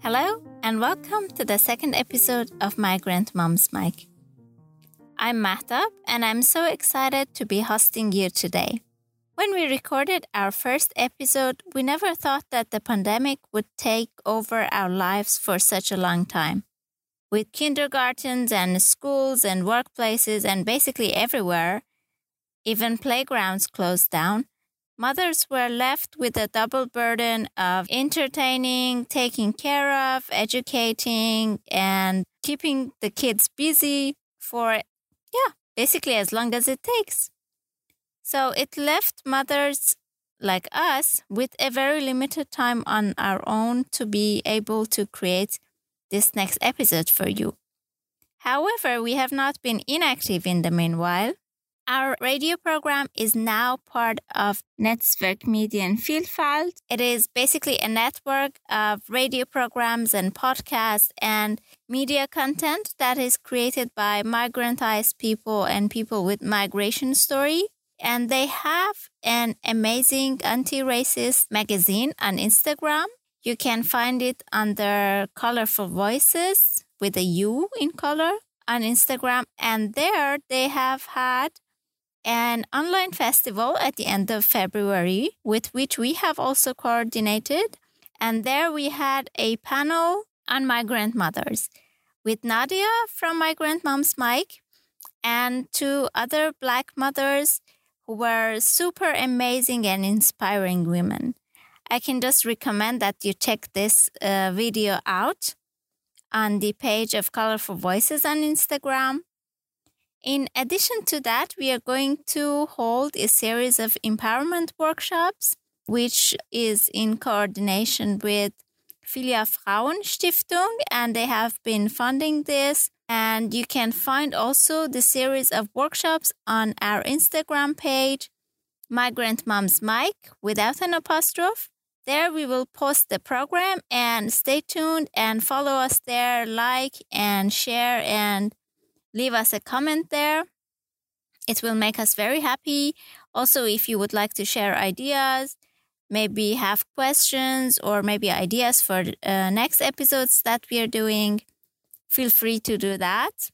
Hello, and welcome to the second episode of Migrant Mom's Mic. I'm Mahtab, and I'm so excited to be hosting you today. When we recorded our first episode, we never thought that the pandemic would take over our lives for such a long time. With kindergartens and schools and workplaces and basically everywhere, even playgrounds closed down, mothers were left with a double burden of entertaining, taking care of, educating, and keeping the kids busy for, yeah, basically as long as it takes. So it left mothers like us with a very limited time on our own to be able to create this next episode for you. However, we have not been inactive in the meanwhile. Our radio program is now part of Netzwerk Medienvielfalt. It is basically a network of radio programs and podcasts and media content that is created by migrantized people and people with migration story. And they have an amazing anti-racist magazine on Instagram. You can find it under Colorful Voices with a U in color on Instagram. And there they have had an online festival at the end of February, with which we have also coordinated. And there we had a panel on migrant mothers with Nadia from Migrant Moms Mic and two other Black mothers who were super amazing and inspiring women. I can just recommend that you check this uh, video out on the page of Colorful Voices on Instagram. In addition to that, we are going to hold a series of empowerment workshops, which is in coordination with Filia Frauen Stiftung, and they have been funding this. And you can find also the series of workshops on our Instagram page, Migrant Moms Mic, without an apostrophe. There we will post the program and stay tuned and follow us there, like and share and leave us a comment there. It will make us very happy. Also, if you would like to share ideas, maybe have questions or maybe ideas for uh, next episodes that we are doing, feel free to do that.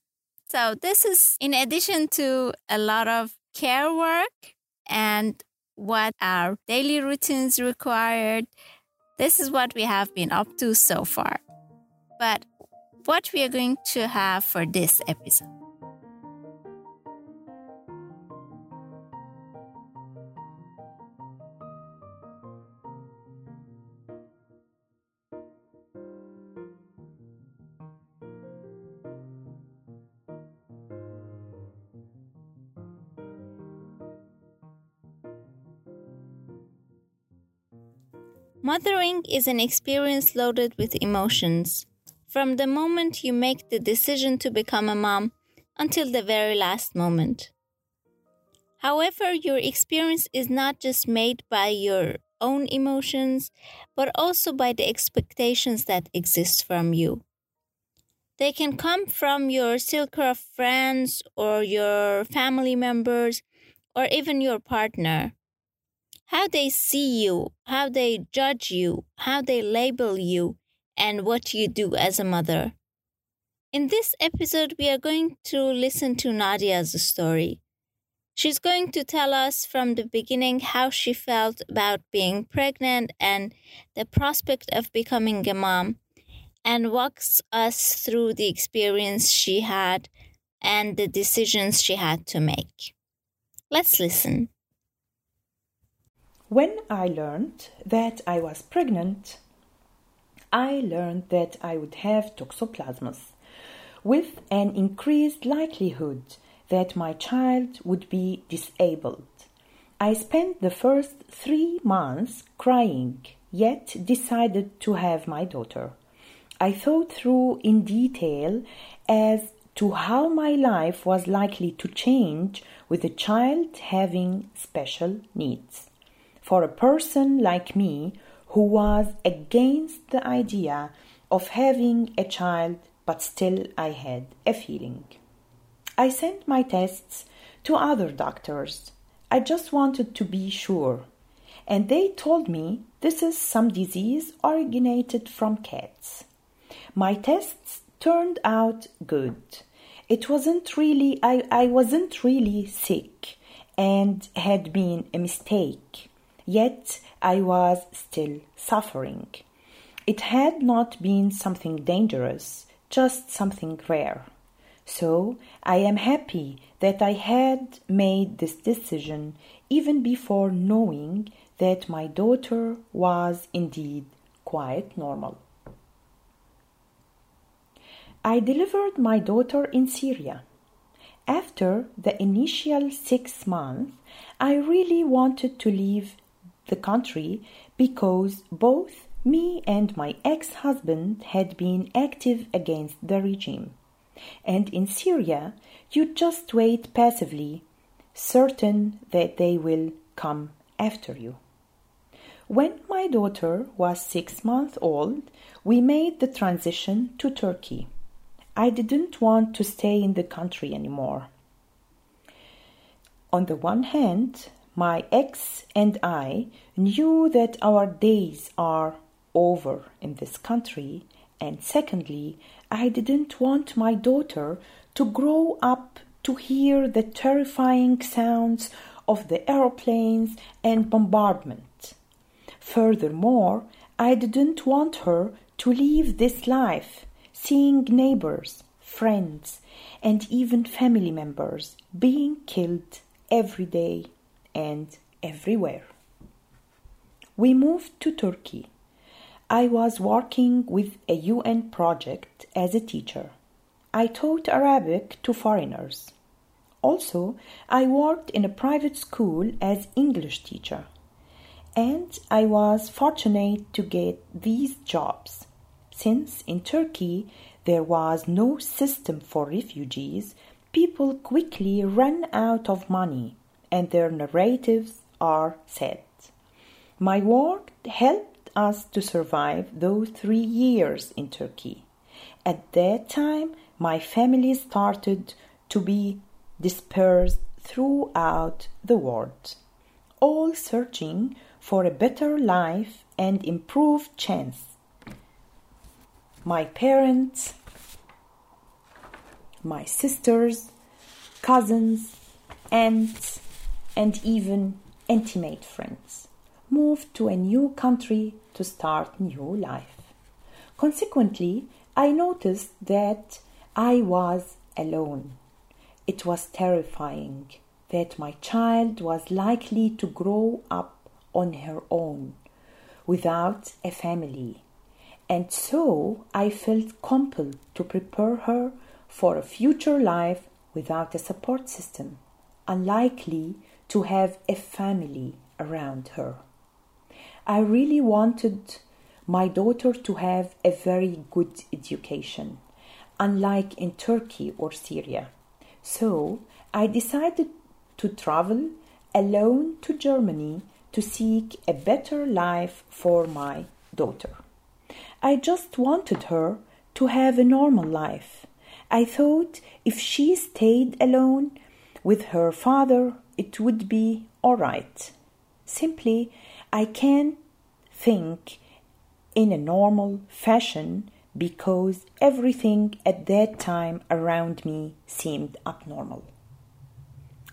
So, this is in addition to a lot of care work and what our daily routines required. This is what we have been up to so far. But what we are going to have for this episode. Mothering is an experience loaded with emotions from the moment you make the decision to become a mom until the very last moment. However, your experience is not just made by your own emotions, but also by the expectations that exist from you. They can come from your circle of friends or your family members or even your partner. How they see you, how they judge you, how they label you, and what you do as a mother. In this episode, we are going to listen to Nadia's story. She's going to tell us from the beginning how she felt about being pregnant and the prospect of becoming a mom, and walks us through the experience she had and the decisions she had to make. Let's listen. When I learned that I was pregnant, I learned that I would have toxoplasmosis, with an increased likelihood that my child would be disabled. I spent the first three months crying, yet decided to have my daughter. I thought through in detail as to how my life was likely to change with a child having special needs. For a person like me who was against the idea of having a child, but still I had a feeling. I sent my tests to other doctors. I just wanted to be sure. And they told me this is some disease originated from cats. My tests turned out good. It wasn't really, I, I wasn't really sick and had been a mistake, yet I was still suffering. It had not been something dangerous, just something rare. So I am happy that I had made this decision even before knowing that my daughter was indeed quite normal. I delivered my daughter in Syria. After the initial six months, I really wanted to leave the country because both me and my ex husband had been active against the regime. And in Syria, you just wait passively, certain that they will come after you. When my daughter was six months old, we made the transition to Turkey. I didn't want to stay in the country anymore. On the one hand, my ex and I knew that our days are over in this country, and secondly, I didn't want my daughter to grow up to hear the terrifying sounds of the aeroplanes and bombardment. Furthermore, I didn't want her to leave this life seeing neighbors, friends, and even family members being killed every day and everywhere. We moved to Turkey. I was working with a UN project as a teacher. I taught Arabic to foreigners. Also, I worked in a private school as English teacher. And I was fortunate to get these jobs since in Turkey there was no system for refugees, people quickly ran out of money and their narratives are set. My work helped us to survive those three years in Turkey. At that time, my family started to be dispersed throughout the world, all searching for a better life and improved chance my parents, my sisters, cousins, aunts, and even intimate friends moved to a new country to start new life. Consequently, I noticed that I was alone. It was terrifying that my child was likely to grow up on her own without a family and so I felt compelled to prepare her for a future life without a support system, unlikely to have a family around her. I really wanted my daughter to have a very good education, unlike in Turkey or Syria. So I decided to travel alone to Germany to seek a better life for my daughter. I just wanted her to have a normal life. I thought if she stayed alone with her father, it would be all right. Simply, I can't think in a normal fashion because everything at that time around me seemed abnormal.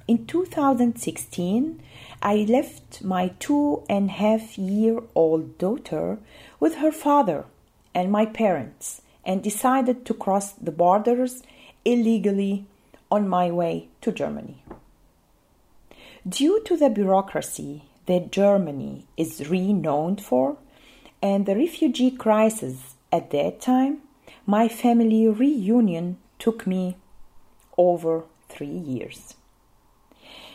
In 2016, I left my two and a half year old daughter with her father and my parents and decided to cross the borders illegally on my way to Germany. Due to the bureaucracy that Germany is renowned for and the refugee crisis at that time, my family reunion took me over three years.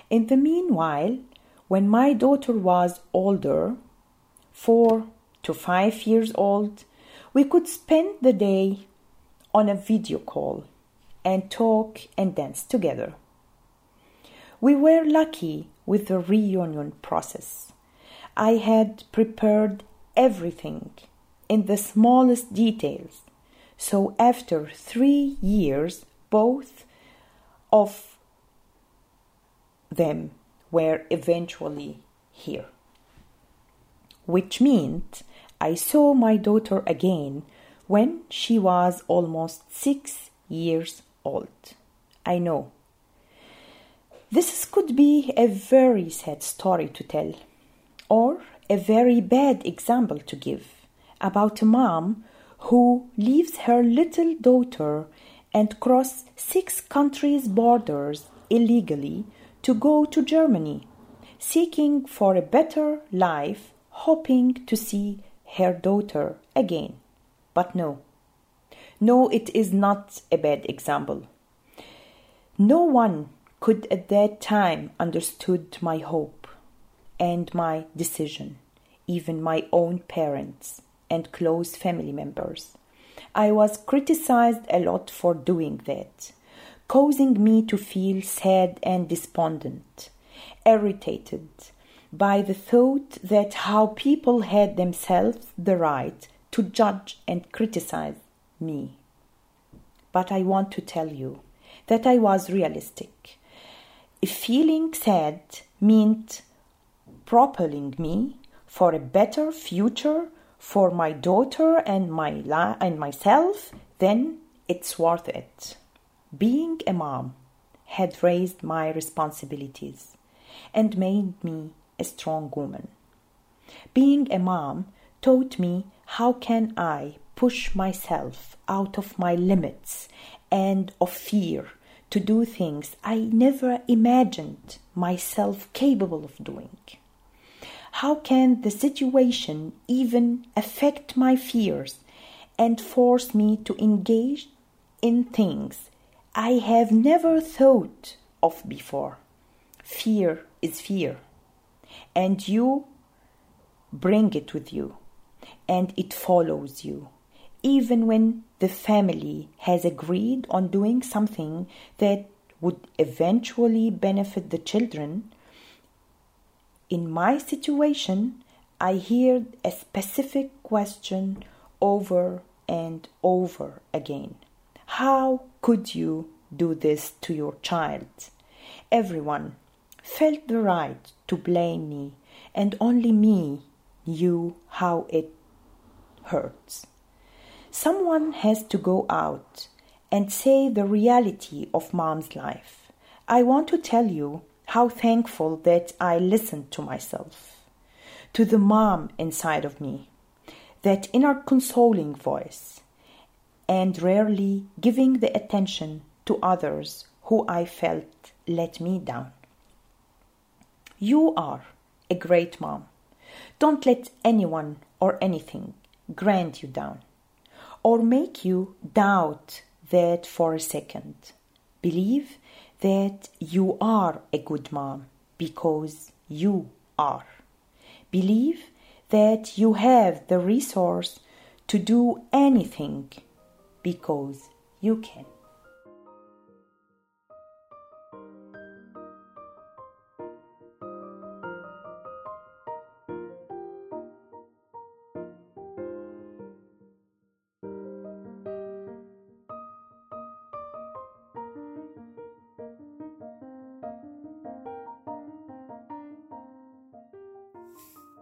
In the meanwhile, when my daughter was older, four to five years old, we could spend the day on a video call and talk and dance together. We were lucky with the reunion process. I had prepared everything in the smallest details. So after three years, both of them were eventually here. Which meant I saw my daughter again when she was almost six years old. I know. This could be a very sad story to tell, or a very bad example to give about a mom who leaves her little daughter and cross six countries' borders illegally to go to Germany, seeking for a better life, hoping to see her daughter again. But no, no, it is not a bad example. No one could at that time understood my hope and my decision, even my own parents and close family members. I was criticized a lot for doing that, causing me to feel sad and despondent, irritated by the thought that how people had themselves the right to judge and criticize me. But I want to tell you that I was realistic. Feeling sad meant propelling me for a better future for my daughter and my la- and myself, then it's worth it. Being a mom had raised my responsibilities and made me a strong woman. Being a mom taught me how can I push myself out of my limits and of fear to do things I never imagined myself capable of doing. How can the situation even affect my fears and force me to engage in things I have never thought of before? Fear is fear, and you bring it with you, and it follows you, even when the family has agreed on doing something that would eventually benefit the children in my situation, I hear a specific question over and over again. How could you do this to your child? Everyone felt the right to blame me, and only me knew how it hurts. Someone has to go out and say the reality of mom's life. I want to tell you how thankful that I listened to myself, to the mom inside of me, that inner consoling voice, and rarely giving the attention to others who I felt let me down. You are a great mom. Don't let anyone or anything grind you down or make you doubt that for a second. Believe that you are a good mom because you are. Believe that you have the resource to do anything because you can.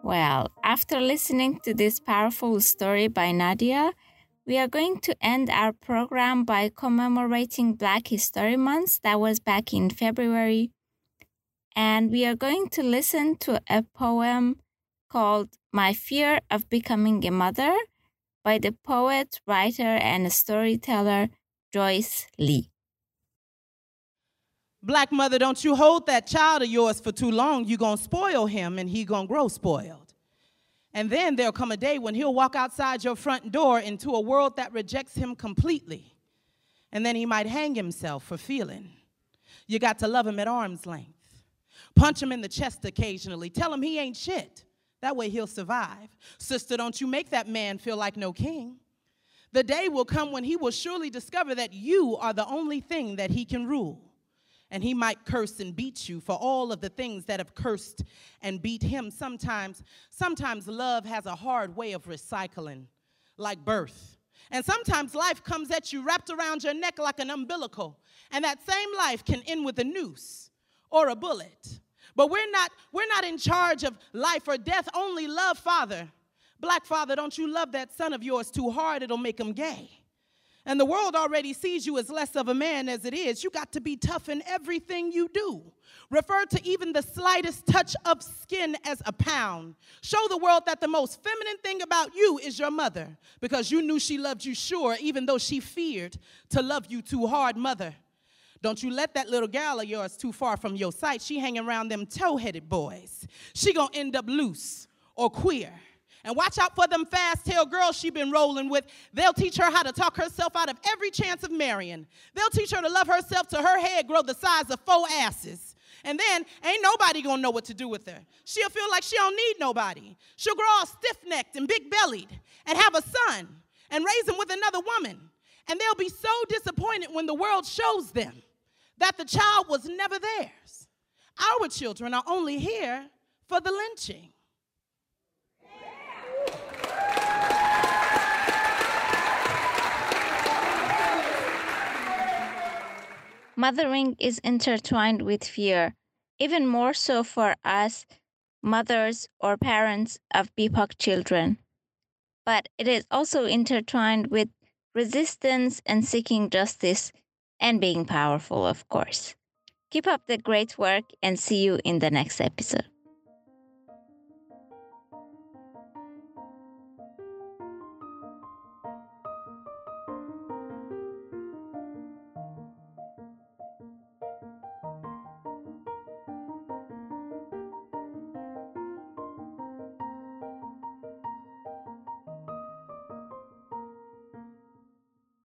Well, after listening to this powerful story by Nadia, we are going to end our program by commemorating Black History Month that was back in February. And we are going to listen to a poem called My Fear of Becoming a Mother by the poet, writer, and storyteller Joyce Lee. Black mother, don't you hold that child of yours for too long. You're going to spoil him and he going to grow spoiled. And then there'll come a day when he'll walk outside your front door into a world that rejects him completely. And then he might hang himself for feeling. You got to love him at arm's length. Punch him in the chest occasionally. Tell him he ain't shit. That way he'll survive. Sister, don't you make that man feel like no king. The day will come when he will surely discover that you are the only thing that he can rule and he might curse and beat you for all of the things that have cursed and beat him sometimes sometimes love has a hard way of recycling like birth and sometimes life comes at you wrapped around your neck like an umbilical and that same life can end with a noose or a bullet but we're not we're not in charge of life or death only love father Black father, don't you love that son of yours too hard? It'll make him gay. And the world already sees you as less of a man as it is. You got to be tough in everything you do. Refer to even the slightest touch of skin as a pound. Show the world that the most feminine thing about you is your mother because you knew she loved you sure, even though she feared to love you too hard, mother. Don't you let that little gal of yours too far from your sight. She hanging around them tow-headed boys. She gonna end up loose or queer. And watch out for them fast tail girls she been rolling with. They'll teach her how to talk herself out of every chance of marrying. They'll teach her to love herself to her head grow the size of four asses. And then ain't nobody gonna know what to do with her. She'll feel like she don't need nobody. She'll grow all stiff-necked and big-bellied and have a son and raise him with another woman. And they'll be so disappointed when the world shows them that the child was never theirs. Our children are only here for the lynching. Mothering is intertwined with fear, even more so for us, mothers or parents of BIPOC children. But it is also intertwined with resistance and seeking justice and being powerful, of course. Keep up the great work and see you in the next episode.